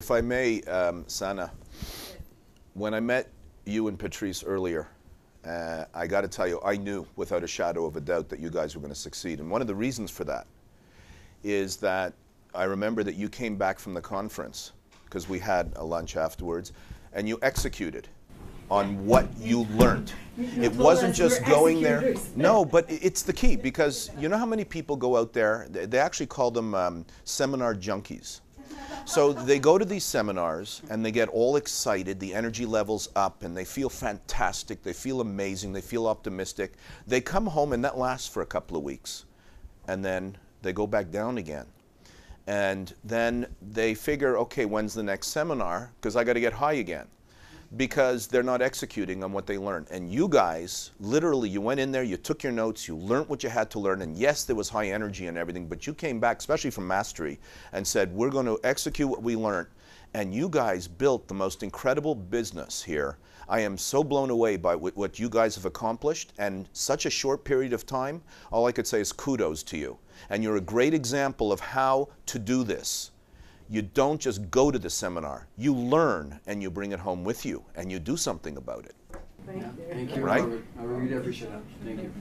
If I may, um, Sana, when I met you and Patrice earlier, uh, I got to tell you, I knew without a shadow of a doubt that you guys were going to succeed. And one of the reasons for that is that I remember that you came back from the conference because we had a lunch afterwards and you executed on what you learned. It wasn't just going there. No, but it's the key because you know how many people go out there, they actually call them um, seminar junkies. So they go to these seminars and they get all excited, the energy levels up, and they feel fantastic, they feel amazing, they feel optimistic. They come home and that lasts for a couple of weeks. And then they go back down again. And then they figure, okay, when's the next seminar? Because I got to get high again because they're not executing on what they learned. And you guys, literally, you went in there, you took your notes, you learned what you had to learn, and yes, there was high energy and everything, but you came back, especially from mastery, and said, we're going to execute what we learned. And you guys built the most incredible business here. I am so blown away by what you guys have accomplished and such a short period of time. All I could say is kudos to you. And you're a great example of how to do this you don't just go to the seminar. You learn and you bring it home with you and you do something about it. Thank you. Thank you. Right? Robert. I really appreciate that. Thank you.